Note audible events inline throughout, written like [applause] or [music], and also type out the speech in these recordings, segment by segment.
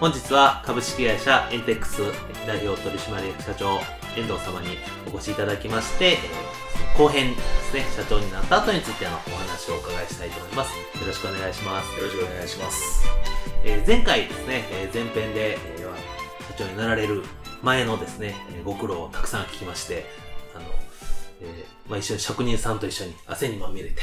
本日は株式会社エンテックス代表取締役社長遠藤様にお越しいただきまして、後編ですね、社長になった後についてのお話をお伺いしたいと思います。よろしくお願いします。よろしくお願いします。えー、前回ですね、えー、前編で、えー、社長になられる前のですね、ご苦労をたくさん聞きまして、あの、えー、まあ、一緒に職人さんと一緒に汗にまみれて、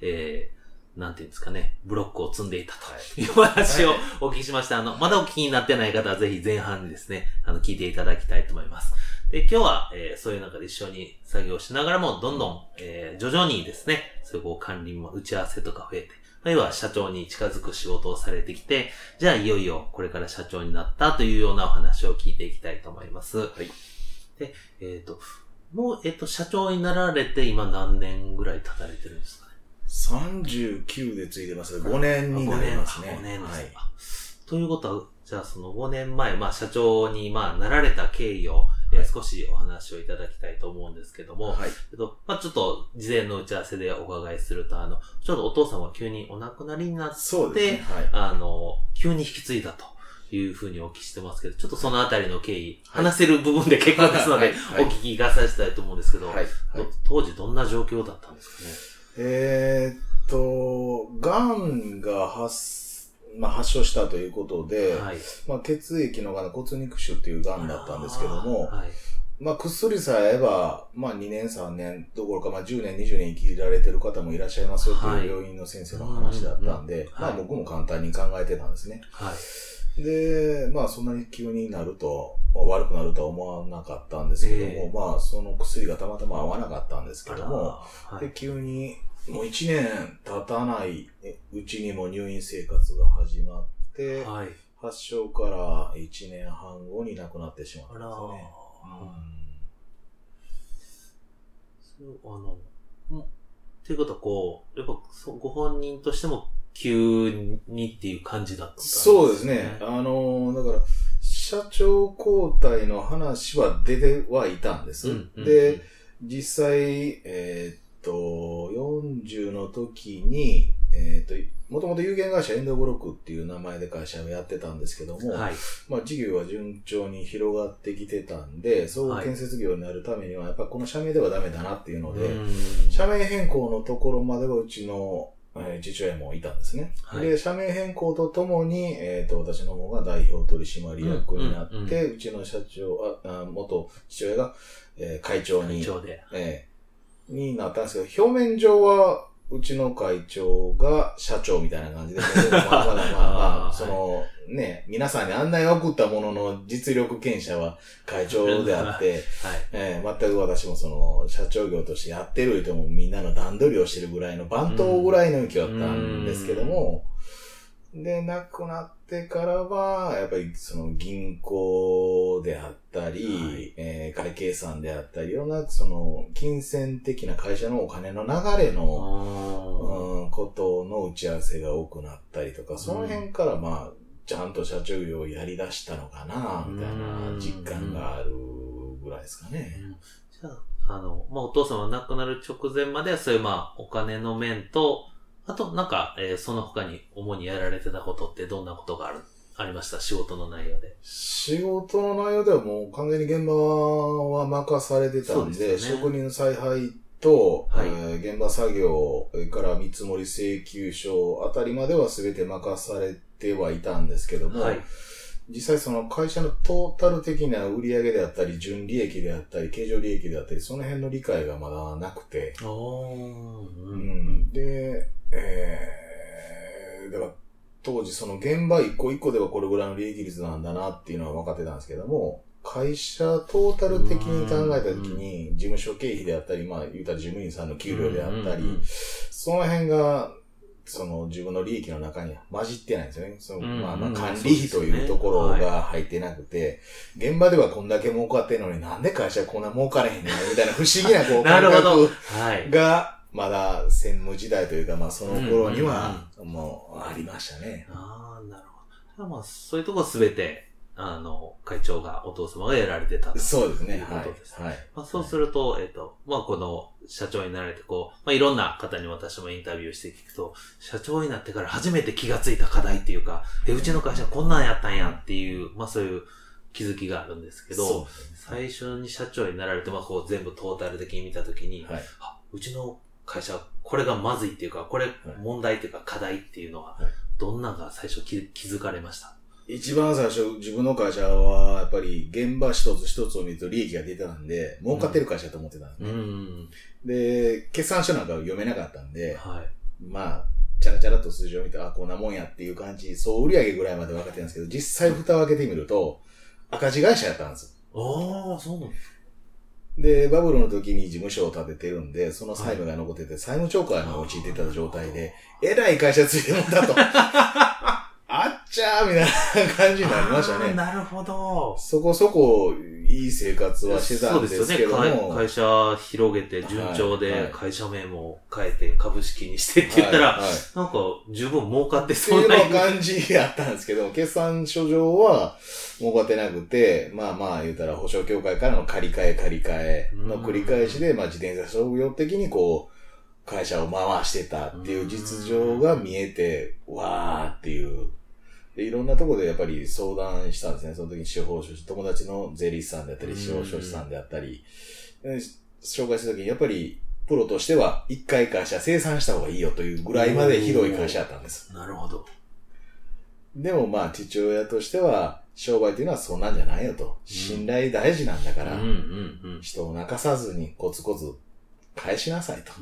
えー、なんていうんですかね、ブロックを積んでいたと [laughs] いうお話をお聞きしました。あの、まだお聞きになってない方はぜひ前半にですね、あの、聞いていただきたいと思います。で、今日は、えー、そういう中で一緒に作業しながらも、どんどん、えー、徐々にですね、そういうこう管理も打ち合わせとか増えて、要は社長に近づく仕事をされてきて、じゃあいよいよこれから社長になったというようなお話を聞いていきたいと思います。はい。で、えっ、ー、と、もう、えっ、と、社長になられて今何年ぐらい経たれてるんですか？39でついてます5年になりますね。5年ですか。はい、ということは、じゃあその5年前、まあ社長にまあなられた経緯を、え少しお話をいただきたいと思うんですけども、はい。えっと、まあちょっと事前の打ち合わせでお伺いすると、あの、ちょうどお父さんは急にお亡くなりになって、そうですね。はい。あの、急に引き継いだと。いうふうにお聞きしてますけど、ちょっとそのあたりの経緯、はい、話せる部分で結構ですので、お聞きがさせたいと思うんですけど、はいはい、当時どんな状況だったんですかね？えー、っと、癌が発、まあ、発症したということで、はい、まあ、血液のがん、骨肉腫っていう癌だったんですけども、はい、まあ、薬さえあれば、まあ、2年、3年どころか、まあ、10年、20年生きられてる方もいらっしゃいますよっていう病院の先生の話だったんで、まあ、僕も簡単に考えてたんですね。はい、で、まあ、そんなに急になると、悪くなるとは思わなかったんですけども、えー、まあ、その薬がたまたま合わなかったんですけども、はい、で、急に、もう1年経たないうちにも入院生活が始まって、はい、発症から1年半後に亡くなってしまったんですね。あの、ということはこう、やっぱご本人としても急にっていう感じだったんですね。そうですね。あの、だから、社長交代の話は出てはいたんです。うんうんうん、で、実際、えー、っと、40の時に、えっ、と、もともと有限会社エンドブロックっていう名前で会社をやってたんですけども、はい、まあ事業は順調に広がってきてたんで、総合建設業になるためには、やっぱこの社名ではダメだなっていうので、社名変更のところまではうちの、えー、父親もいたんですね。はい、で、社名変更とともに、えっ、ー、と、私の方が代表取締役になって、うちの社長、ああ元父親が、えー、会長に、会長で。えーになったんですけど、表面上は、うちの会長が社長みたいな感じで、まあまあまあまあ、その、ね、[laughs] 皆さんに案内を送ったものの実力権者は会長であって、[laughs] はい。えー、全く私もその、社長業としてやってるともみんなの段取りをしてるぐらいの番頭ぐらいの勢いだったんですけども、で、亡くなってからは、やっぱりその銀行であったり、はい、えー、会計算であったり、いろんなその金銭的な会社のお金の流れの、うん、ことの打ち合わせが多くなったりとか、その辺からまあ、ちゃんと社長業をやり出したのかな、みたいな実感があるぐらいですかね。じゃあ、あの、まあ、お父さんは亡くなる直前まではそういうまあ、お金の面と、あと、なんか、えー、その他に主にやられてたことってどんなことがある、ありました？仕事の内容で。仕事の内容ではもう完全に現場は任されてたんで、でね、職人の采配と、はい、えー、現場作業から見積もり請求書あたりまでは全て任されてはいたんですけども、はい、実際その会社のトータル的な売上であったり、純利益であったり、経常利益であったり、その辺の理解がまだなくて、ううん。ん、で、えー、だから当時その現場一個一個ではこれぐらいの利益率なんだなっていうのは分かってたんですけども、会社トータル的に考えたときに、事務所経費であったり、まあ言うたら事務員さんの給料であったり、その辺が、その自分の利益の中には混じってないんですよね。そのうんまあまあうん管理費というところが入ってなくて、現場ではこんだけ儲かってんのになんで会社こんな儲かれへんねんみたいな不思議なこう [laughs] なるほど。感はい覚。が、まだ専務時代というか、まあその頃には、もうありましたね。ああ、なるほど。まあ、そういうとこすべて、あの、会長が、お父様がやられてたとそうですね。いうこはいとです。。はい。まあ、そうすると、えっ、と、まあ、この社長になられて、こう、まあ、いろんな方に私もインタビューして聞くと、社長になってから初めて気がついた課題っていうか、え、うちの会社こんなんやったんやっていう、まあ、そういう気づきがあるんですけど、ね最初に社長になられて、まあ、こう全部トータル的に見たときに、はい。あうちの会社、これがまずいっていうか、これ問題っていうか課題っていうのははい、どんなのが最初気気づかれました？一番最初、自分の会社は、やっぱり現場一つ一つを見ると利益が出てたんで、儲かってる会社だと思ってたんですね。ん。で、決算書なんか読めなかったんで、はい。まあ、チャラチャラっと数字を見て、あ、こんなもんやっていう感じ、総売上ぐらいまで分かってるんですけど、実際蓋を開けてみると、赤字会社やったんです。ああ、そうなんですで、バブルの時に事務所を建ててるんで、その債務が残ってて、債務超過に陥ってた状態で、えらい会社ついてもんだと。[laughs] ちゃーみたいな感じになりましたね。なるほど。そこそこいい生活はしてたんですけども。そうですよね。会会社広げて順調で会社名も変えて株式にしてって言ったら、はいはいなんか十分儲かってそうないうの感じやったんですけど、決算書上は儲かってなくて、まあまあ言うたら保証協会からの借り換え借り換えの繰り返しで、まあ自転車商業的にこう、会社を回してたっていう実情が見えて、わーっていう。でいろんなところでやっぱり相談したんですね。その時に司法書士、友達の税理士さんであったり、司法書士さんであったり、で紹介した時にやっぱりプロとしては一回会社生産した方がいいよというぐらいまでひどい会社だったんです。なるほど。でもまあ父親としては商売というのはそんなんじゃないよと。信頼大事なんだから、人を泣かさずにコツコツ返しなさいと。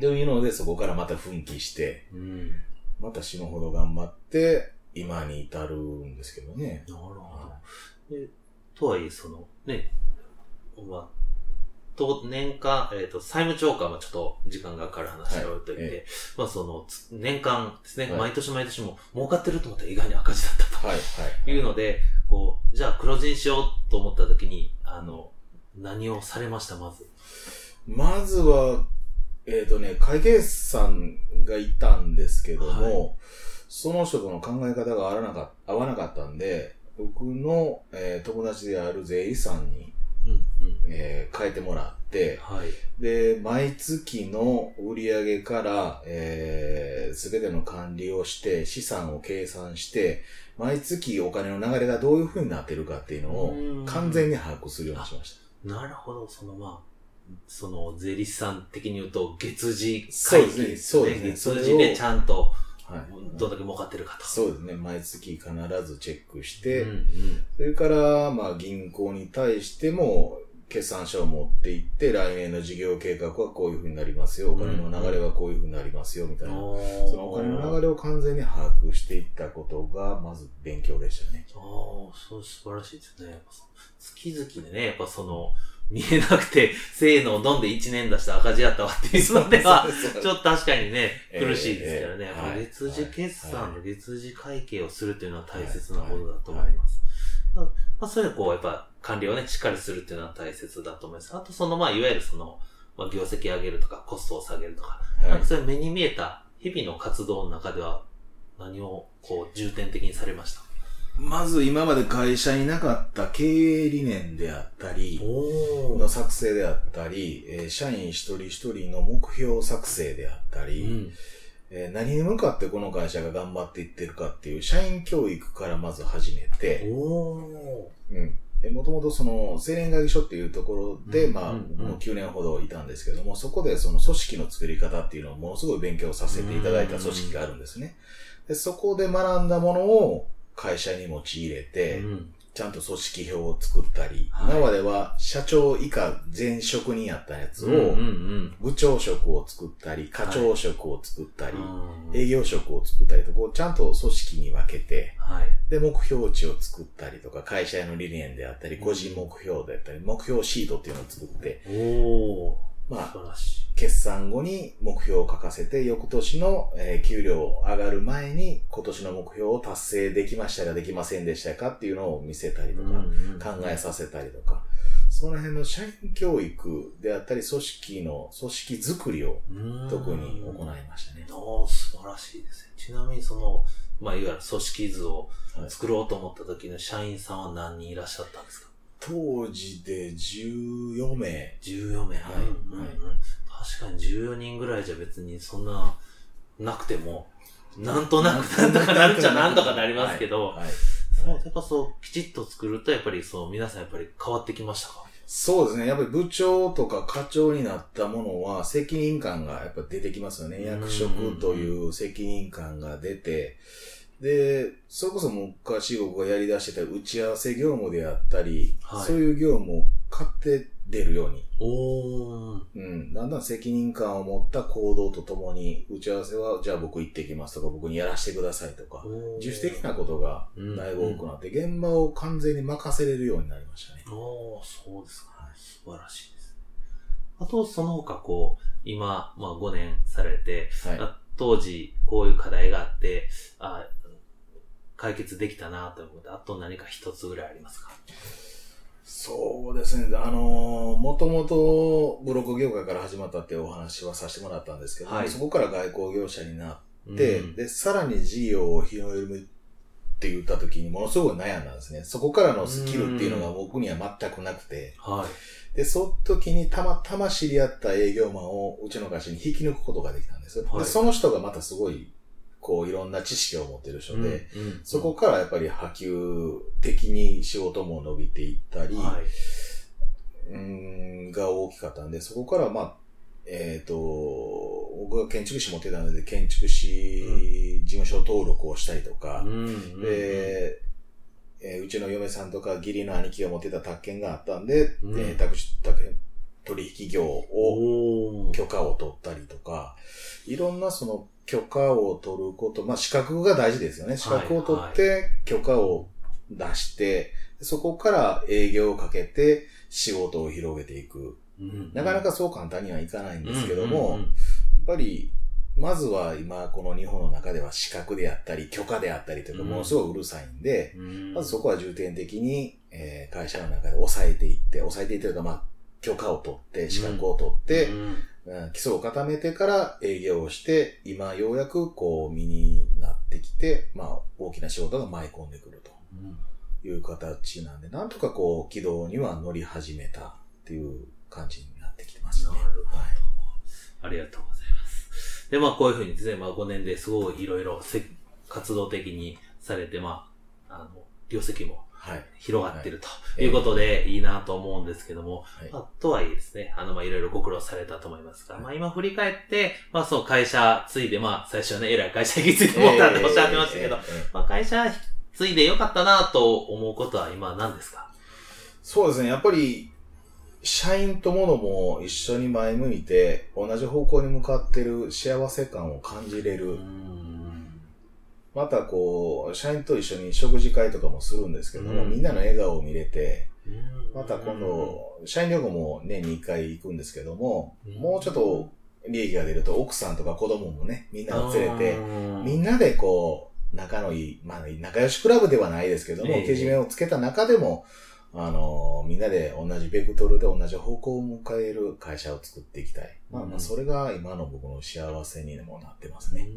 というのでそこからまた奮起して、うん。また死ぬほど頑張って今に至るんですけどね。なるほど。でとはいえ、その、ね、まあ、と、年間、えっ、と、債務超過はちょっと時間がかかる話が置いといて、はいえまあその、つ年間ですね、はい毎年毎年も儲かってると思ったら意外に赤字だったと。はい、はい。いうので、こう、じゃあ黒字にしようと思った時に、あの、何をされました、まず。まずは、えっ、とね、会計士さんがいたんですけども、はその人との考え方が合わなか合わなかったんで、僕の、えー友達である税理士さんに、うん、うん。えー変えてもらって、はい。で、毎月の売上から、えー、すべての管理をして、資産を計算して、毎月お金の流れがどういう風になってるかっていうのをうん完全に把握するようにしましなるほど、そのまあ、その税理士さん的に言うと、月次会そうですね計そうですねでちゃんと。どんだけ儲かってるかと。そうですね。毎月必ずチェックして、うんうんそれから、まあ、銀行に対しても、決算書を持っていって、来年の事業計画はこういう風になりますよ。お金の流れはこういう風になりますよ、みたいな。そのお金の流れを完全に把握していったことが、まず勉強でしたね。ああ、そう、素晴らしいですね。月々でね、やっぱその、見えなくて、せーのを飲んで1年出した赤字やったわっていうのでは、ちょっと確かにね、ええ苦しいですからね。月次決算はで月次会計をするっていうのは大切なことだと思います。まあ、まあ、そういうのこう、やっぱ管理をね、しっかりするっていうのは大切だと思います。あとその、まあ、いわゆるその、まあ、業績上げるとか、コストを下げるとか、はい。なんかそういう目に見えた日々の活動の中では、何をこう、重点的にされました？まず今まで会社になかった経営理念であったり、おの作成であったり、えー社員一人一人の目標作成であったり、うん。えー何に向かってこの会社が頑張っていってるかっていう社員教育からまず始めて。うん。えもともとその、青年会議所っていうところで、まあ、うんうんうん僕も9年ほどいたんですけども、そこでその組織の作り方っていうのをものすごい勉強させていただいた組織があるんですね。でそこで学んだものを、会社に持ち入れて、うん。ちゃんと組織表を作ったり、はい今までは社長以下全職人やったやつを、部長職を作ったり、課長職を作ったり、うん。営業職を作ったりと、こうちゃんと組織に分けて、はい。で、目標値を作ったりとか、会社への理念であったり、個人目標であったり、目標シートっていうのを作って。まあ素晴らしい。決算後に目標を書かせて、翌年の、えー給料上がる前に今年の目標を達成できましたかできませんでしたかっていうのを見せたりとか、考えさせたりとか、その辺の社員教育であったり、組織の組織づくりをうん特に行いましたね。おー、素晴らしいですね。ちなみにその、まあ、いわゆる組織図をはい作ろうと思った時の社員さんは何人いらっしゃったんですか？当時で14名。14名。はい。うんうんうん確かに14人ぐらいじゃ別にそんな、なくても、なんとなくなんとかなるっちゃなんとかなりますけど、はい。はい。そう、やっぱそう、きちっと作ると、やっぱりそう、皆さんやっぱり変わってきましたか？そうですね。やっぱり部長とか課長になったものは責任感がやっぱ出てきますよね。うん。役職という責任感が出て、で、それこそ昔僕がやり出してた打ち合わせ業務であったり、はいそういう業務を買って出るように、おー。うん、だんだん責任感を持った行動とともに、打ち合わせは、じゃあ僕行ってきますとか、僕にやらせてくださいとか、自主的なことがだいぶ多くなって、現場を完全に任せれるようになりましたね。おー、そうですか。素晴らしいです。あと、その他、こう、今、まあ5年されて、はい。あ当時、こういう課題があって、あ解決できたなと思って、あと何か一つぐらいありますか？そうですね。あのー、もともとブロック業界から始まったっていうお話はさせてもらったんですけど、はいそこから外交業者になって、うんで、さらに事業を広げるって言った時にものすごく悩んだんですね。そこからのスキルっていうのが僕には全くなくて、はい。で、その時にたまたま知り合った営業マンをうちの会社に引き抜くことができたんです。はいで、その人がまたすごい、こう、いろんな知識を持ってる人で、うんうんそこからやっぱり波及的に仕事も伸びていったり、はい。うーんが大きかったんで、そこからまあ、えっ、と、僕が建築士持ってたので、建築士事務所登録をしたりとか、うんで、えーうちの嫁さんとか義理の兄貴が持ってた宅建があったんで、うん。えー宅宅取引業を。許可を取ったりとか、いろんなその許可を取ること、まあ資格が大事ですよね。資格を取って許可を出して、そこから営業をかけて仕事を広げていく。うんなかなかそう簡単にはいかないんですけども、うんうんやっぱり、まずは今この日本の中では資格であったり許可であったりというかうんものすごいうるさいんで、うんまずそこは重点的に、えー会社の中で抑えていって、抑えていってというかまあ許可を取って、資格を取って、うんうん基礎を固めてから営業をして、今ようやくこう身になってきて、まあ大きな仕事が舞い込んでくるとうんいう形なんで、なんとかこう軌道には乗り始めたっていう感じになってきてますね。なるほどはいありがとうございます。で、まあこういうふうにですね、まあ5年ですごいいろいろせ活動的にされて、まあ、あの、業績もはい。広がってるとい。いうことでいいなと思うんですけども、はい。まあ、とはいえですね、あの、まあいろいろご苦労されたと思いますが、はい。まあ今振り返って、まあそう会社ついで、まあ最初はね、偉い会社引き継いでもったっておっしゃってましたけど、まあ会社ついでよかったなと思うことは今何ですか？そうですね。やっぱり、社員とものも一緒に前向いて、同じ方向に向かってる幸せ感を感じれる。またこう、社員と一緒に食事会とかもするんですけども、うん。みんなの笑顔を見れて、うん。また今度、社員旅行も年に1回行くんですけども、うん。もうちょっと利益が出ると奥さんとか子供もね、みんなを連れて、みんな、なでこう、仲のいい、まあ仲良しクラブではないですけども、ええ。けじめをつけた中でも、あの、みんなで同じベクトルで同じ方向を迎える会社を作っていきたい。まあまうん。あ、それが今の僕の幸せにもなってますね。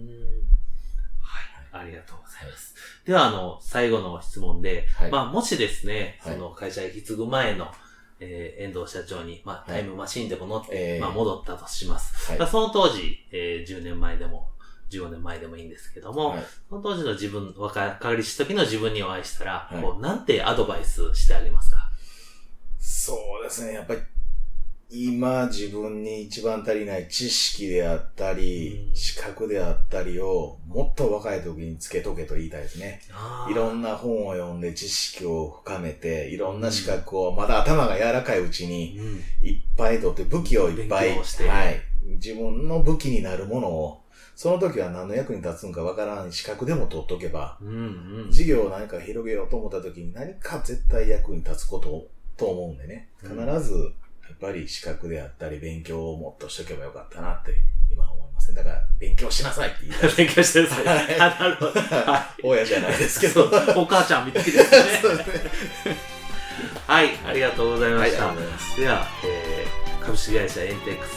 はい、ありがとうございます。では、あの、最後の質問で、はい。まあ、もしですね、はい。その会社へ引き継ぐ前の、えー遠藤社長に、まあ、はい。タイムマシーンでも乗って、えー。まあ、戻ったとします。はい。まあその当時、えー10年前でも、15年前でもいいんですけども、はい。その当時の自分、若かりし時の自分にお会いしたら、はい。こう、なんてアドバイスしてあげますか？そうですね。やっぱり、今自分に一番足りない知識であったり、うん資格であったりをもっと若い時につけとけと言いたいですね。いろんな本を読んで知識を深めて、いろんな資格を、まだ頭が柔らかいうちにうん。いっぱい取って武器をいっぱい、はい。自分の武器になるものを、その時は何の役に立つんかわからん資格でも取っとけば、うんうん。事業を何か広げようと思った時に何か絶対役に立つことと思うんでね。必うんず、やっぱり資格であったり勉強をもっとしとけばよかったなって今思いますね。だから、勉強しなさいって言いたい。[laughs] 勉強してるんですね。はいあなるほど。は親じゃないですい。けそど。うお母ちゃんみたいですね。そうですね。はい、ありがとうございました。がとうござい。では、えー株式会社エンテックス、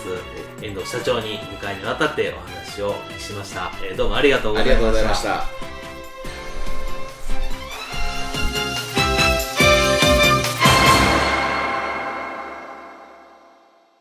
えー遠藤社長に2回にわたってお話をしました。えーどうもありがとうごあざいました。りがとうございました。